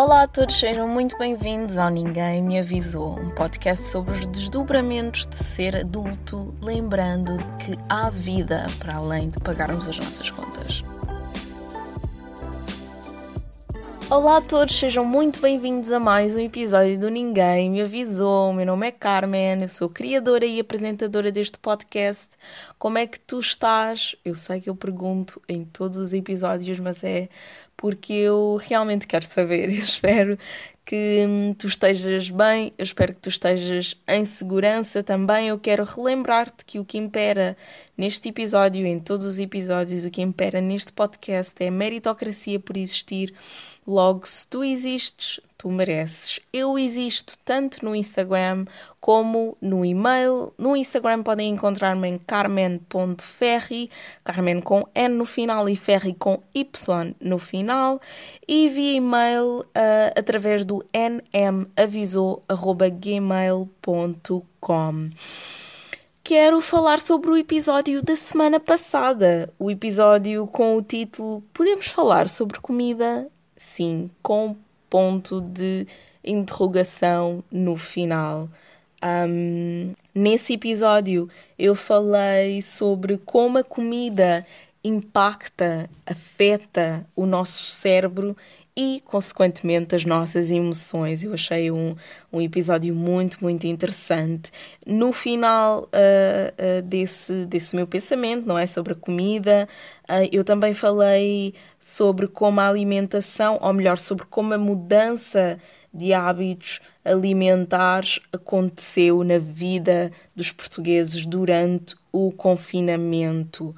Olá a todos, sejam muito bem-vindos ao Ninguém Me Avisou, um podcast sobre os desdobramentos de ser adulto, lembrando que há vida para além de pagarmos as nossas contas. Olá a todos, sejam muito bem-vindos a mais um episódio do Ninguém Me Avisou. Meu nome é Carmen, eu sou criadora e apresentadora deste podcast. Como é que tu estás? Eu sei que eu pergunto em todos os episódios, mas é porque eu realmente quero saber. Eu espero que hum, tu estejas bem, eu espero que tu estejas em segurança também. Eu quero relembrar-te que o que impera neste episódio, em todos os episódios, o que impera neste podcast é a meritocracia por existir Logo, se tu existes, tu mereces. Eu existo tanto no Instagram como no e-mail. No Instagram podem encontrar-me em carmen.ferri, Carmen com N no final e Ferri com Y no final. E via e-mail uh, através do nmavisou.gmail.com quero falar sobre o episódio da semana passada. O episódio com o título Podemos falar sobre comida sim, com ponto de interrogação no final. Um, nesse episódio eu falei sobre como a comida impacta, afeta o nosso cérebro e, consequentemente, as nossas emoções. Eu achei um, um episódio muito, muito interessante. No final uh, uh, desse, desse meu pensamento, não é? Sobre a comida, uh, eu também falei sobre como a alimentação, ou melhor, sobre como a mudança de hábitos alimentares aconteceu na vida dos portugueses durante o confinamento.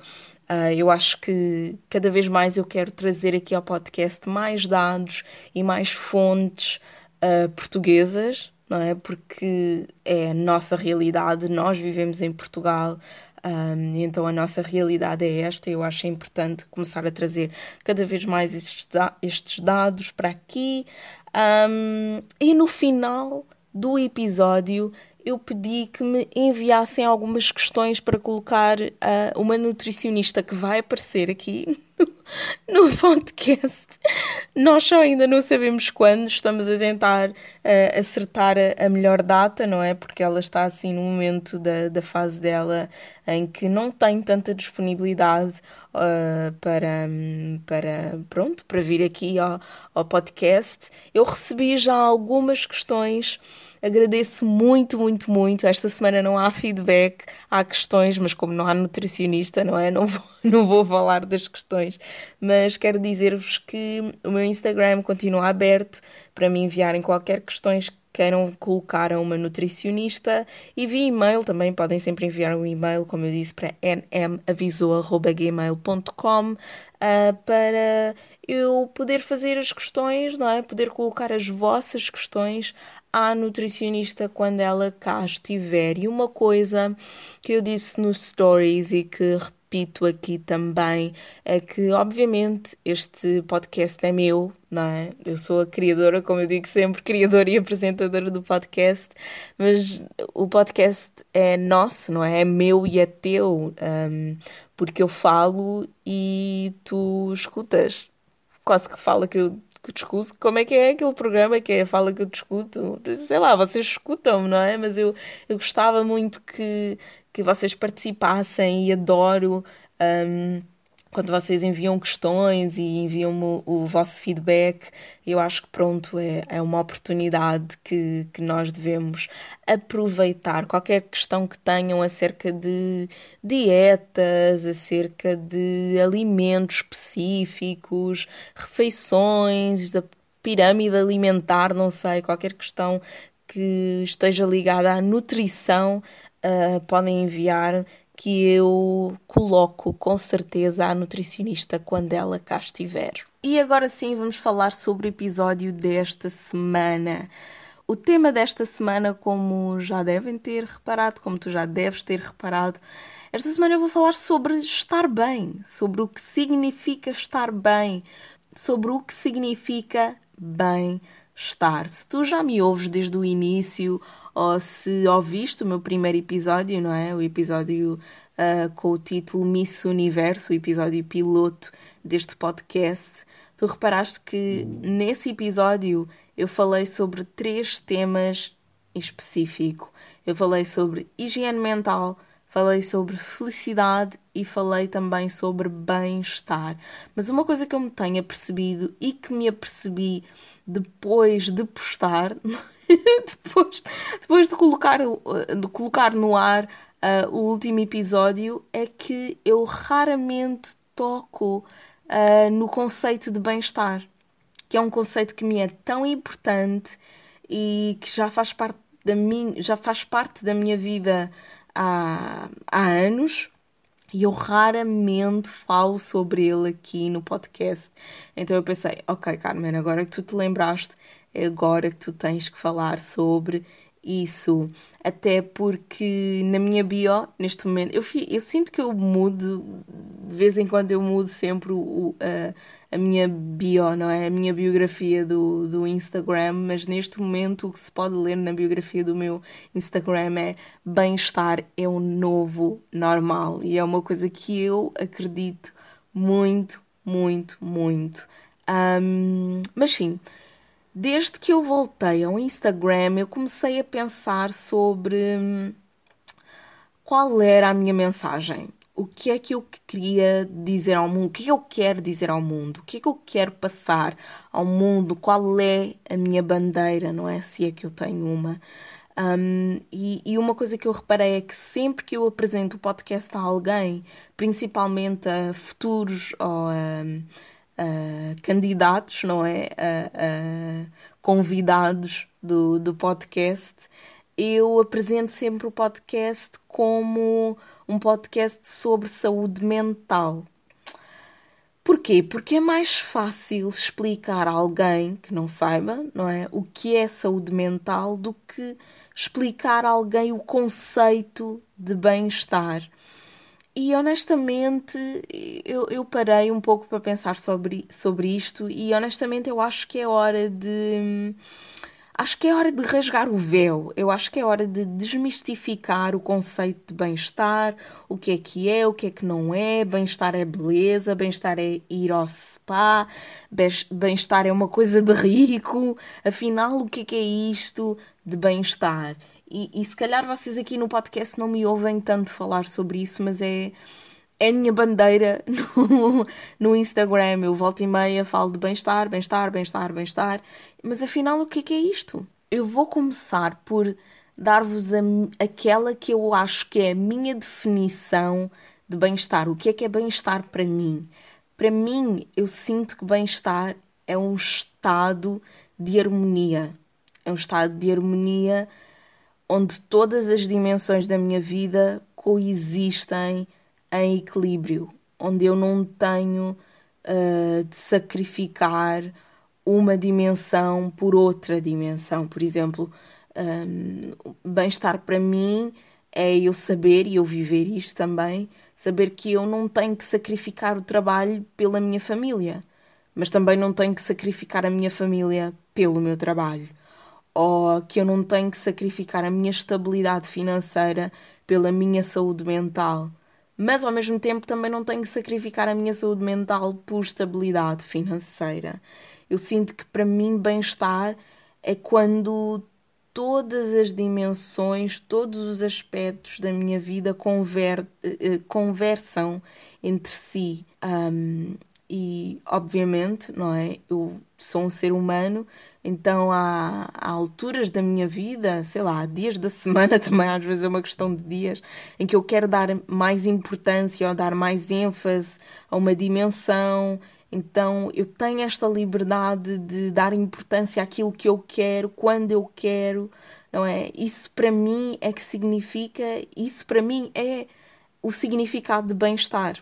Uh, eu acho que cada vez mais eu quero trazer aqui ao podcast mais dados e mais fontes uh, portuguesas, não é? Porque é a nossa realidade, nós vivemos em Portugal. Um, então a nossa realidade é esta. Eu acho importante começar a trazer cada vez mais estes, da estes dados para aqui. Um, e no final do episódio eu pedi que me enviassem algumas questões para colocar uh, uma nutricionista que vai aparecer aqui no podcast. Nós só ainda não sabemos quando, estamos a tentar uh, acertar a, a, melhor data, não é? Porque ela está assim no momento da, da fase dela em que não tem tanta disponibilidade uh, para, para, pronto, para vir aqui ao, ao podcast. Eu recebi já algumas questões Agradeço muito, muito, muito. Esta semana não há feedback, há questões, mas como não há nutricionista, não é? Não vou, não vou falar das questões. Mas quero dizer-vos que o meu Instagram continua aberto para me enviarem qualquer questões que queiram colocar a uma nutricionista e via e-mail também podem sempre enviar um e-mail, como eu disse, para nmavisou.gmail.com uh, ah, para eu poder fazer as questões, não é? Poder colocar as vossas questões à nutricionista quando ela cá estiver. E uma coisa que eu disse nos stories e que repito aqui também é que, obviamente, este podcast é meu, não é? Eu sou a criadora, como eu digo sempre, criadora e apresentadora do podcast, mas o podcast é nosso, não é? É meu e é teu, um, porque eu falo e tu escutas. Quase que fala que eu que discuto, como é que é aquele programa que é fala que eu discuto? Sei lá, vocês escutam, não é? Mas eu, eu gostava muito que, que vocês participassem e adoro. Um, quando vocês enviam questões e enviam-me o, vosso feedback, eu acho que pronto, é, é uma oportunidade que, que nós devemos aproveitar. Qualquer questão que tenham acerca de dietas, acerca de alimentos específicos, refeições, da pirâmide alimentar, não sei, qualquer questão que esteja ligada à nutrição, uh, podem enviar que eu coloco com certeza à nutricionista quando ela cá estiver. E agora sim vamos falar sobre o episódio desta semana. O tema desta semana, como já devem ter reparado, como tu já deves ter reparado, esta semana eu vou falar sobre estar bem, sobre o que significa estar bem, sobre o que significa bem-estar. Se tu já me ouves desde o início ou se ouviste o meu primeiro episódio, não é? O episódio uh, com o título Miss Universo, o episódio piloto deste podcast, tu reparaste que nesse episódio eu falei sobre três temas em específico. Eu falei sobre higiene mental, falei sobre felicidade e falei também sobre bem-estar. Mas uma coisa que eu me tenho apercebido e que me apercebi depois de postar, depois, depois de, colocar, de colocar no ar uh, o último episódio, é que eu raramente toco uh, no conceito de bem-estar, que é um conceito que me é tão importante e que já faz parte da minha, já faz parte da minha vida há, há anos e eu raramente falo sobre ele aqui no podcast. Então eu pensei, ok, Carmen, agora que tu te lembraste, é agora que tu tens que falar sobre isso. Até porque na minha bio, neste momento, eu, eu sinto que eu mudo, de vez em quando eu mudo sempre o, a, a minha bio, não é? A minha biografia do, do Instagram, mas neste momento o que se pode ler na biografia do meu Instagram é bem-estar é o novo normal e é uma coisa que eu acredito muito, muito, muito. Um, mas sim, desde que eu voltei ao Instagram, eu comecei a pensar sobre hum, qual era a minha mensagem o que é que eu queria dizer ao mundo, o que é que eu quero dizer ao mundo, o que é que eu quero passar ao mundo, qual é a minha bandeira, não é? Se é que eu tenho uma. Um, e, e, uma coisa que eu reparei é que sempre que eu apresento o podcast a alguém, principalmente a futuros ou a, a candidatos, não é? A convidados do, do podcast, eu apresento sempre o podcast como um podcast sobre saúde mental. Porquê? Porque é mais fácil explicar a alguém que não saiba, não é, o que é saúde mental do que explicar a alguém o conceito de bem-estar. E honestamente, eu, eu parei um pouco para pensar sobre, sobre isto, e honestamente, eu acho que é hora de acho que é hora de rasgar o véu. Eu acho que é hora de desmistificar o conceito de bem-estar, o que é que é, o que é que não é. Bem-estar é beleza, bem-estar é ir ao spa, bem-estar é uma coisa de rico. Afinal, o que é que é isto de bem-estar? E, e se calhar vocês aqui no podcast não me ouvem tanto falar sobre isso, mas é é a minha bandeira no, no Instagram. Eu volto e meia, falo de bem-estar, bem-estar, bem-estar, bem-estar. Mas afinal, o que é que é isto? Eu vou começar por dar-vos aquela que eu acho que é a minha definição de bem-estar. O que é que é bem-estar para mim? Para mim, eu sinto que bem-estar é um estado de harmonia. É um estado de harmonia onde todas as dimensões da minha vida coexistem em equilíbrio, onde eu não tenho uh, de sacrificar uma dimensão por outra dimensão. Por exemplo, um, bem-estar para mim é eu saber e eu viver isto também, saber que eu não tenho que sacrificar o trabalho pela minha família, mas também não tenho que sacrificar a minha família pelo meu trabalho, ou que eu não tenho que sacrificar a minha estabilidade financeira pela minha saúde mental mas ao mesmo tempo também não tenho que sacrificar a minha saúde mental por estabilidade financeira. Eu sinto que para mim bem-estar é quando todas as dimensões, todos os aspectos da minha vida conver eh, conversam entre si. Um, e obviamente, não é? Eu sou um ser humano, então há, há, alturas da minha vida, sei lá, dias da semana também, às vezes é uma questão de dias, em que eu quero dar mais importância ou dar mais ênfase a uma dimensão. Então eu tenho esta liberdade de dar importância àquilo que eu quero, quando eu quero, não é? Isso para mim é que significa, isso para mim é o significado de bem-estar.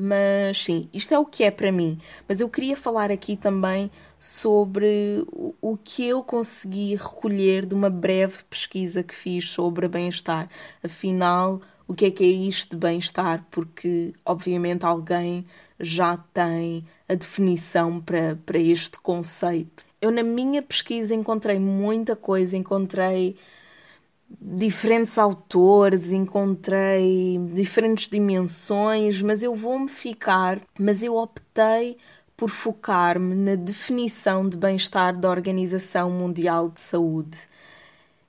Mas sim, isto é o que é para mim. Mas eu queria falar aqui também sobre o que eu consegui recolher de uma breve pesquisa que fiz sobre bem-estar. Afinal, o que é que é isto de bem-estar? Porque, obviamente, alguém já tem a definição para, para este conceito. Eu, na minha pesquisa, encontrei muita coisa, encontrei diferentes autores, encontrei diferentes dimensões, mas eu vou-me ficar, mas eu optei por focar-me na definição de bem-estar da Organização Mundial de Saúde.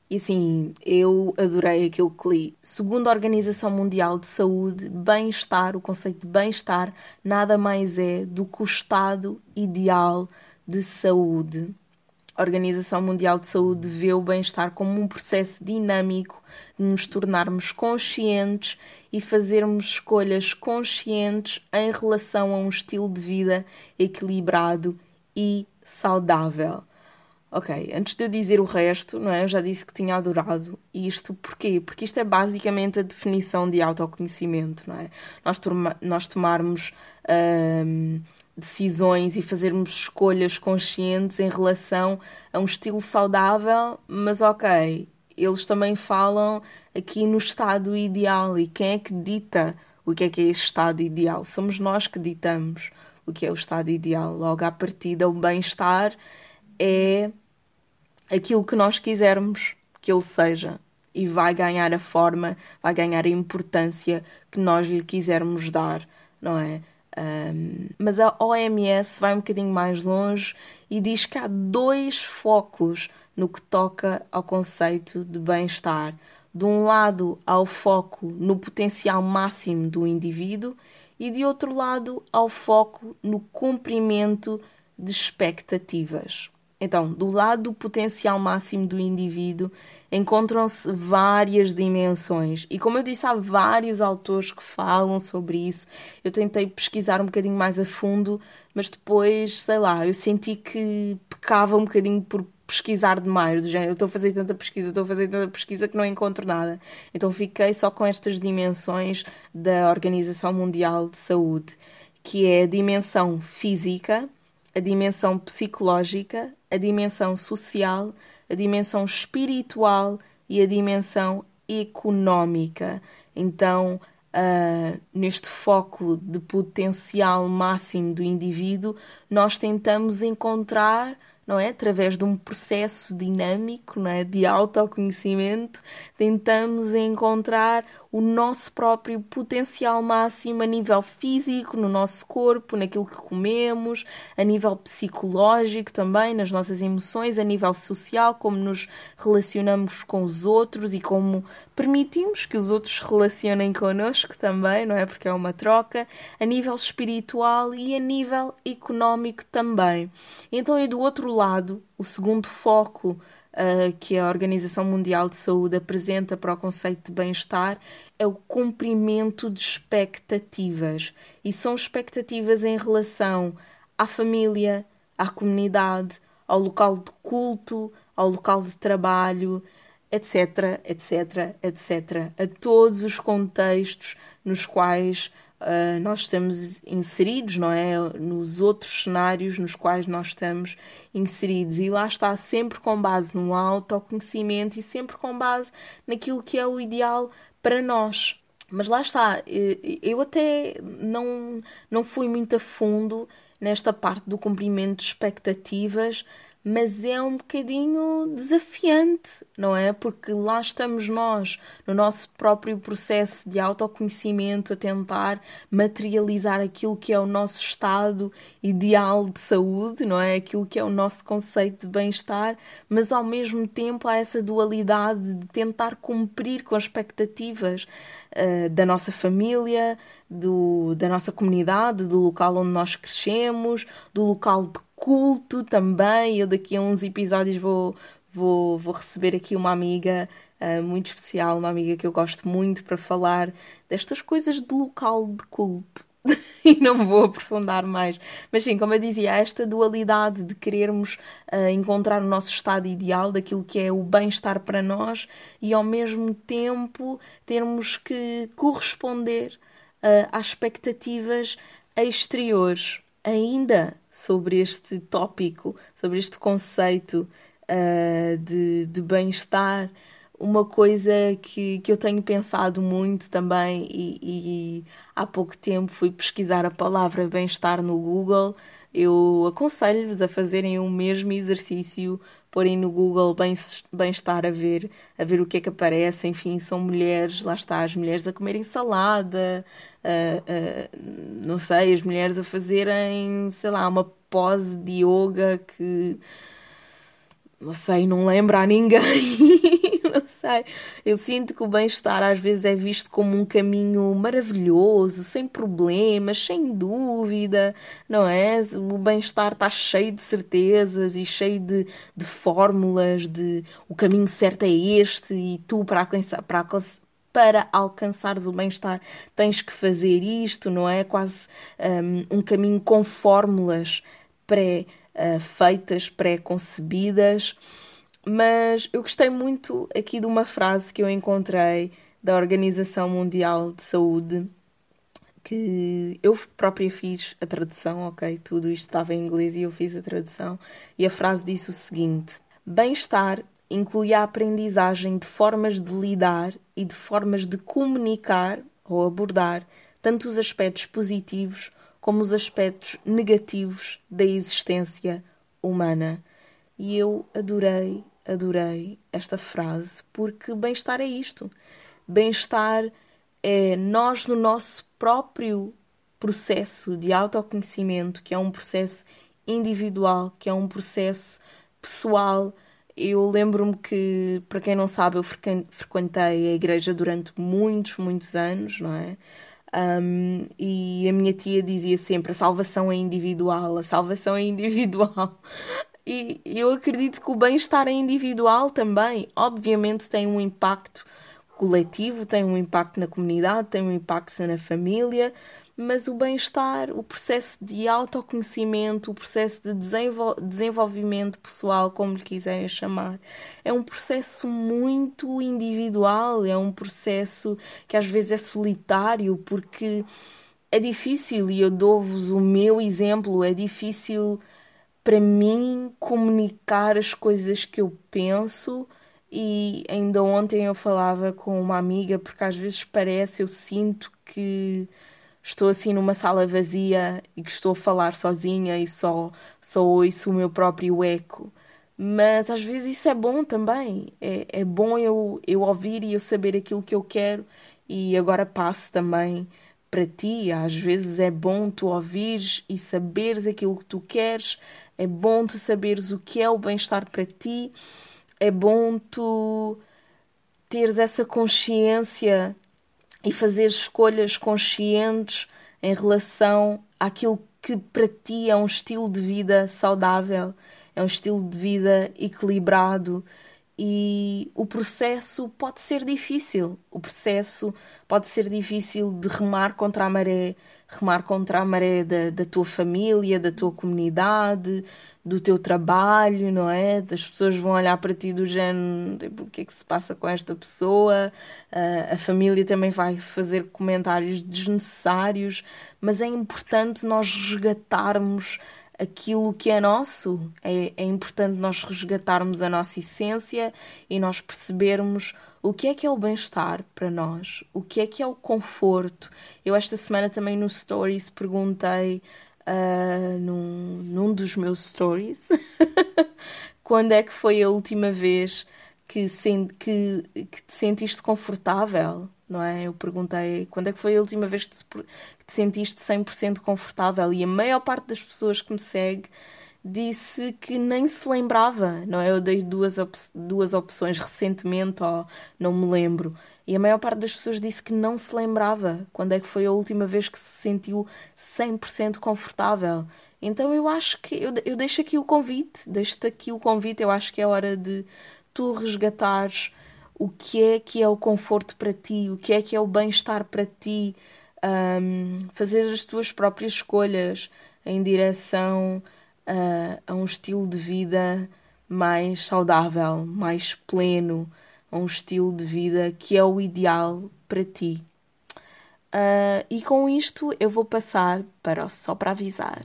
E assim, eu adorei aquilo que li. Segundo a Organização Mundial de Saúde, bem-estar, o conceito de bem-estar, nada mais é do que o estado ideal de saúde. A Organização Mundial de Saúde vê o bem-estar como um processo dinâmico de nos tornarmos conscientes e fazermos escolhas conscientes em relação a um estilo de vida equilibrado e saudável. Ok, antes de eu dizer o resto, não é? Eu já disse que tinha adorado isto. Porquê? Porque isto é basicamente a definição de autoconhecimento, não é? Nós, nós tomarmos hum, decisões e fazermos escolhas conscientes em relação a um estilo saudável, mas ok, eles também falam aqui no estado ideal e quem é que dita o que é que é esse estado ideal? Somos nós que ditamos o que é o estado ideal. Logo à partida, o bem-estar é aquilo que nós quisermos que ele seja e vai ganhar a forma, vai ganhar a importância que nós lhe quisermos dar, não é? Um, mas a OMS vai um bocadinho mais longe e diz que há dois focos no que toca ao conceito de bem-estar. De um lado, ao foco no potencial máximo do indivíduo, e de outro lado, ao foco no cumprimento de expectativas. Então, do lado do potencial máximo do indivíduo, encontram-se várias dimensões. E como eu disse, há vários autores que falam sobre isso. Eu tentei pesquisar um bocadinho mais a fundo, mas depois, sei lá, eu senti que pecava um bocadinho por pesquisar demais, do género, eu estou a fazer tanta pesquisa, estou a fazer tanta pesquisa que não encontro nada. Então fiquei só com estas dimensões da Organização Mundial de Saúde, que é a dimensão física, a dimensão psicológica, a dimensão social, a dimensão espiritual e a dimensão económica. Então, uh, neste foco de potencial máximo do indivíduo, nós tentamos encontrar não é? Através de um processo dinâmico, não é? De autoconhecimento, tentamos encontrar o nosso próprio potencial máximo a nível físico, no nosso corpo, naquilo que comemos, a nível psicológico também, nas nossas emoções, a nível social, como nos relacionamos com os outros e como permitimos que os outros se relacionem connosco também, não é? Porque é uma troca, a nível espiritual e a nível económico também. Então, e do outro lado, o segundo foco uh, que a Organização Mundial de Saúde apresenta para o conceito de bem-estar é o cumprimento de expectativas. E são expectativas em relação à família, à comunidade, ao local de culto, ao local de trabalho, etc, etc, etc. A todos os contextos nos quais uh, nós estamos inseridos, não é? Nos outros cenários nos quais nós estamos inseridos. E lá está, sempre com base no autoconhecimento e sempre com base naquilo que é o ideal para nós. Mas lá está, eu até não, não fui muito a fundo nesta parte do cumprimento de expectativas, mas é um bocadinho desafiante, não é? Porque lá estamos nós, no nosso próprio processo de autoconhecimento, a tentar materializar aquilo que é o nosso estado ideal de saúde, não é? Aquilo que é o nosso conceito de bem-estar, mas ao mesmo tempo há essa dualidade de tentar cumprir com as expectativas uh, da nossa família, do, da nossa comunidade, do local onde nós crescemos, do local de culto também. Eu daqui a uns episódios vou, vou, vou receber aqui uma amiga uh, muito especial, uma amiga que eu gosto muito para falar destas coisas de local de culto. e não vou aprofundar mais. Mas sim, como eu dizia, esta dualidade de querermos uh, encontrar o nosso estado ideal, daquilo que é o bem-estar para nós, e ao mesmo tempo termos que corresponder uh, às expectativas exteriores ainda sobre este tópico, sobre este conceito uh, de, de bem-estar, uma coisa que, que eu tenho pensado muito também, e, e há pouco tempo fui pesquisar a palavra bem-estar no Google, eu aconselho-vos a fazerem o mesmo exercício, porem no Google bem-estar a ver, a ver o que é que aparece. Enfim, são mulheres, lá está, as mulheres a comerem salada, não sei, as mulheres a fazerem, sei lá, uma pose de yoga que não sei, não lembra a ninguém. não sei. Eu sinto que o bem-estar às vezes é visto como um caminho maravilhoso, sem problemas, sem dúvida, não é? O bem-estar está cheio de certezas e cheio de, de fórmulas, de o caminho certo é este e tu para alcançar, para alcançar para alcançares o bem-estar tens que fazer isto, não é? Quase um, um caminho com fórmulas pré-feitas, uh, pré-concebidas. Mas eu gostei muito aqui de uma frase que eu encontrei da Organização Mundial de Saúde, que eu própria fiz a tradução, ok? Tudo isto estava em inglês e eu fiz a tradução. E a frase disse o seguinte: Bem-estar inclui a aprendizagem de formas de lidar e de formas de comunicar ou abordar tanto os aspectos positivos como os aspectos negativos da existência humana. E eu adorei, adorei esta frase, porque bem-estar é isto. Bem-estar é nós no nosso próprio processo de autoconhecimento, que é um processo individual, que é um processo pessoal. Eu lembro-me que, para quem não sabe, eu frequentei a igreja durante muitos, muitos anos, não é? Um, e a minha tia dizia sempre: a salvação é individual, a salvação é individual. E eu acredito que o bem-estar é individual também. Obviamente tem um impacto coletivo, tem um impacto na comunidade, tem um impacto na família, mas o bem-estar, o processo de autoconhecimento, o processo de desenvol desenvolvimento pessoal, como lhe quiserem chamar, é um processo muito individual, é um processo que às vezes é solitário, porque é difícil, e eu dou-vos o meu exemplo, é difícil para mim comunicar as coisas que eu penso. E ainda ontem eu falava com uma amiga, porque às vezes parece, eu sinto que estou assim numa sala vazia e que estou a falar sozinha e só, só ouço o meu próprio eco. Mas às vezes isso é bom também. É, é bom eu, eu ouvir e eu saber aquilo que eu quero. E agora passo também para ti. Às vezes é bom tu ouvires e saberes aquilo que tu queres é bom tu saberes o que é o bem-estar para ti, é bom tu teres essa consciência e fazer escolhas conscientes em relação àquilo que para ti é um estilo de vida saudável, é um estilo de vida equilibrado e o processo pode ser difícil. O processo pode ser difícil de remar contra a maré, remar contra a maré da, da tua família, da tua comunidade, do teu trabalho, não é? As pessoas vão olhar para ti do género, tipo, o que é que se passa com esta pessoa? Uh, a família também vai fazer comentários desnecessários, mas é importante nós resgatarmos aquilo que é nosso. É, é importante nós resgatarmos a nossa essência e nós percebermos o que é que é o bem-estar para nós, o que é que é o conforto. Eu esta semana também no Stories perguntei uh, num, num dos meus stories quando é que foi a última vez que, que, que te sentiste confortável não é? Eu perguntei quando é que foi a última vez que te, que te sentiste 100% confortável e a maior parte das pessoas que me segue disse que nem se lembrava, não é? Eu dei duas, op duas opções recentemente, ou não me lembro, e a maior parte das pessoas disse que não se lembrava quando é que foi a última vez que se sentiu 100% confortável. Então eu acho que eu, eu deixo aqui o convite, deixo-te aqui o convite, eu acho que é hora de tu resgatares o que é que é o conforto para ti, o que é que é o bem-estar para ti, um, fazer as tuas próprias escolhas em direção a, a um estilo de vida mais saudável, mais pleno, a um estilo de vida que é o ideal para ti. Uh, e com isto eu vou passar para só para avisar.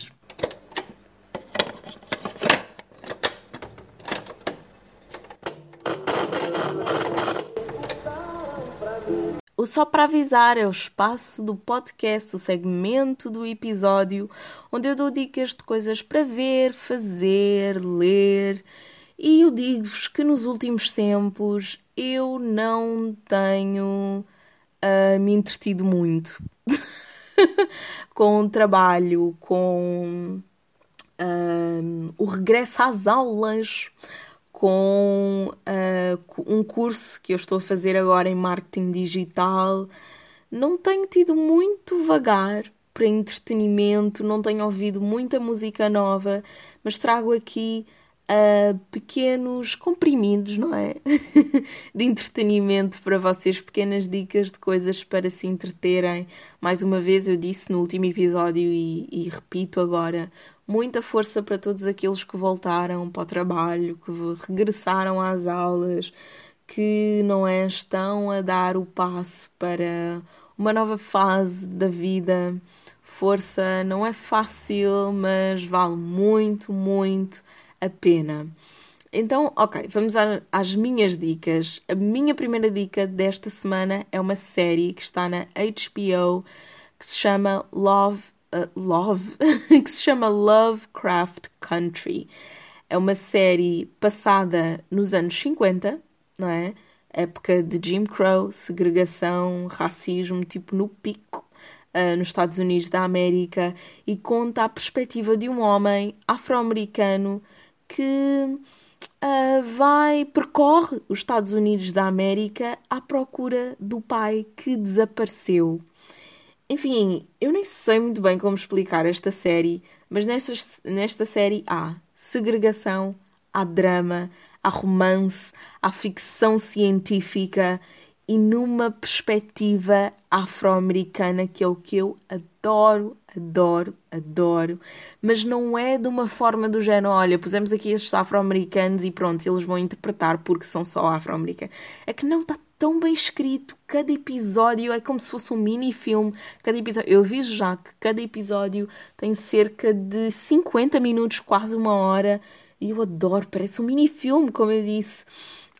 Só para Avisar é o espaço do podcast, o segmento do episódio, onde eu dou dicas de coisas para ver, fazer, ler. E eu digo-vos que nos últimos tempos eu não tenho uh, me entretido muito com o trabalho, com uh, o regresso às aulas, com uh, um curso que eu estou a fazer agora em marketing digital. Não tenho tido muito vagar para entretenimento, não tenho ouvido muita música nova, mas trago aqui uh, pequenos comprimidos, não é? de entretenimento para vocês, pequenas dicas de coisas para se entreterem. Mais uma vez, eu disse no último episódio e, e repito agora: muita força para todos aqueles que voltaram para o trabalho, que regressaram às aulas, que não é, estão a dar o passo para uma nova fase da vida. Força, não é fácil, mas vale muito, muito a pena. Então, ok, vamos às minhas dicas. A minha primeira dica desta semana é uma série que está na HBO que se chama Love. Uh, Love? que se chama Lovecraft Country. É uma série passada nos anos 50, não é? Época de Jim Crow, segregação, racismo, tipo no pico. Uh, nos Estados Unidos da América e conta a perspectiva de um homem afro-americano que uh, vai, percorre os Estados Unidos da América à procura do pai que desapareceu. Enfim, eu nem sei muito bem como explicar esta série, mas nesta, nesta série há segregação, há drama, há romance, há ficção científica e numa perspectiva afro-americana, que é o que eu adoro, adoro, adoro, mas não é de uma forma do género, olha, pusemos aqui estes afro-americanos e pronto, eles vão interpretar porque são só afro-americanos. É que não está tão bem escrito, cada episódio é como se fosse um mini-filme, cada episódio, eu vi já que cada episódio tem cerca de 50 minutos, quase uma hora, e eu adoro, parece um mini-filme, como eu disse.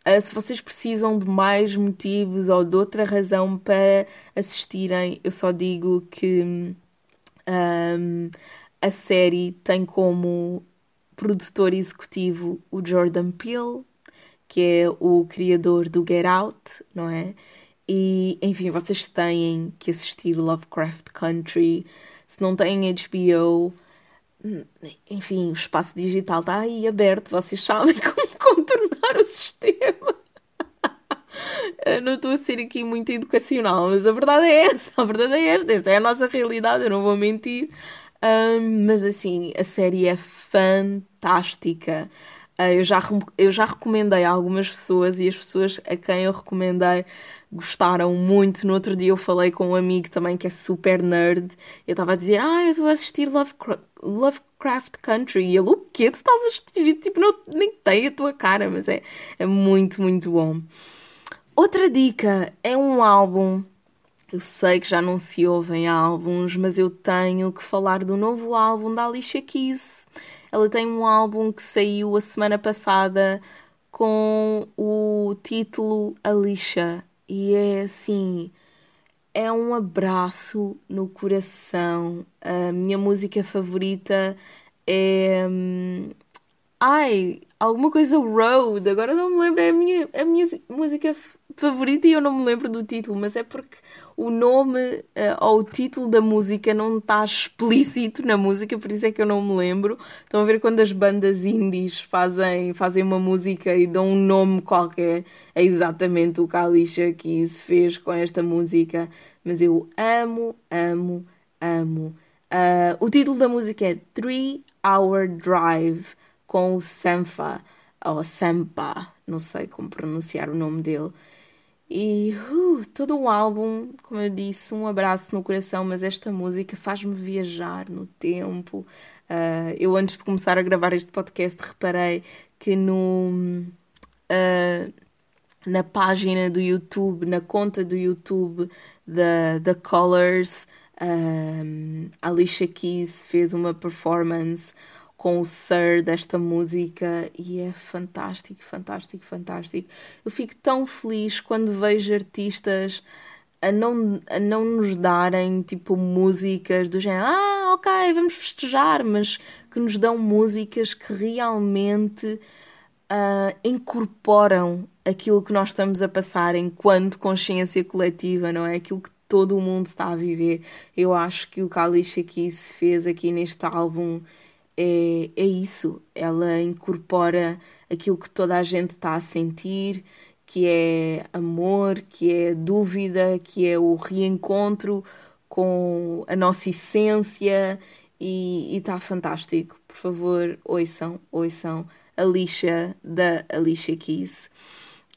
Uh, se vocês precisam de mais motivos ou de outra razão para assistirem, eu só digo que um, a série tem como produtor executivo o Jordan Peele, que é o criador do Get Out, não é? E, enfim, vocês têm que assistir Lovecraft Country. Se não têm HBO, enfim, o espaço digital está aí aberto, vocês sabem como contornar o sistema. Eu não estou a ser aqui muito educacional, mas a verdade é essa, a verdade é esta, essa é a nossa realidade, eu não vou mentir. Um, mas assim, a série é fantástica. Uh, eu, já, eu já recomendei a algumas pessoas e as pessoas a quem eu recomendei gostaram muito. No outro dia eu falei com um amigo também que é super nerd. Eu estava a dizer, ah, eu estou a assistir Lovecraft, Lovecraft Country. E ele, o quê? Tu estás a assistir? Tipo, não, nem tem a tua cara, mas é, é muito, muito bom. Outra dica é um álbum. Eu sei que já não se ouvem álbuns, mas eu tenho que falar do novo álbum da Alicia Keys. Ela tem um álbum que saiu a semana passada com o título Alicia e é assim, é um abraço no coração. A minha música favorita é. Hum, ai, alguma coisa Road, agora não me lembro, é a minha, a minha música favorita e eu não me lembro do título, mas é porque o nome uh, ou o título da música não está explícito na música, por isso é que eu não me lembro. Estão a ver quando as bandas indies fazem, fazem uma música e dão um nome qualquer, é exatamente o que a Alicia Keys fez com esta música, mas eu amo, amo, amo. Uh, o título da música é Three Hour Drive com o Sampha, ou Sampa, não sei como pronunciar o nome dele. E uh, todo o álbum, como eu disse, um abraço no coração, mas esta música faz-me viajar no tempo. Uh, eu, antes de começar a gravar este podcast, reparei que no, uh, na página do YouTube, na conta do YouTube da, da Colors, uh, Alicia Keys fez uma performance com o Sir desta música e é fantástico, fantástico, fantástico. Eu fico tão feliz quando vejo artistas a não, a não nos darem tipo músicas do género, ah, ok, vamos festejar, mas que nos dão músicas que realmente uh, incorporam aquilo que nós estamos a passar enquanto consciência coletiva, não é? Aquilo que todo o mundo está a viver. Eu acho que o que a Alicia Keys fez aqui neste álbum é, é isso. Ela incorpora aquilo que toda a gente está a sentir que é amor, que é dúvida, que é o reencontro com a nossa essência e está fantástico. Por favor, ouçam, ouçam Alicia da Alicia Keys.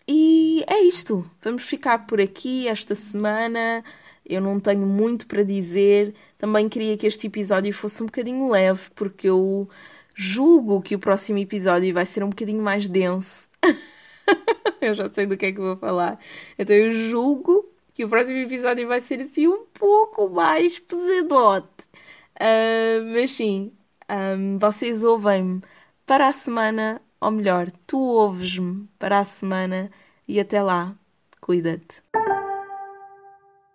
E é isto. Vamos ficar por aqui esta semana. Eu não tenho muito para dizer. Também queria que este episódio fosse um bocadinho leve, porque eu julgo que o próximo episódio vai ser um bocadinho mais denso. eu já sei do que é que vou falar. Então eu julgo que o próximo episódio vai ser assim um pouco mais pesadote. Uh, mas sim, um, vocês ouvem-me para a semana, ou melhor, tu ouves-me para a semana e até lá, cuida-te.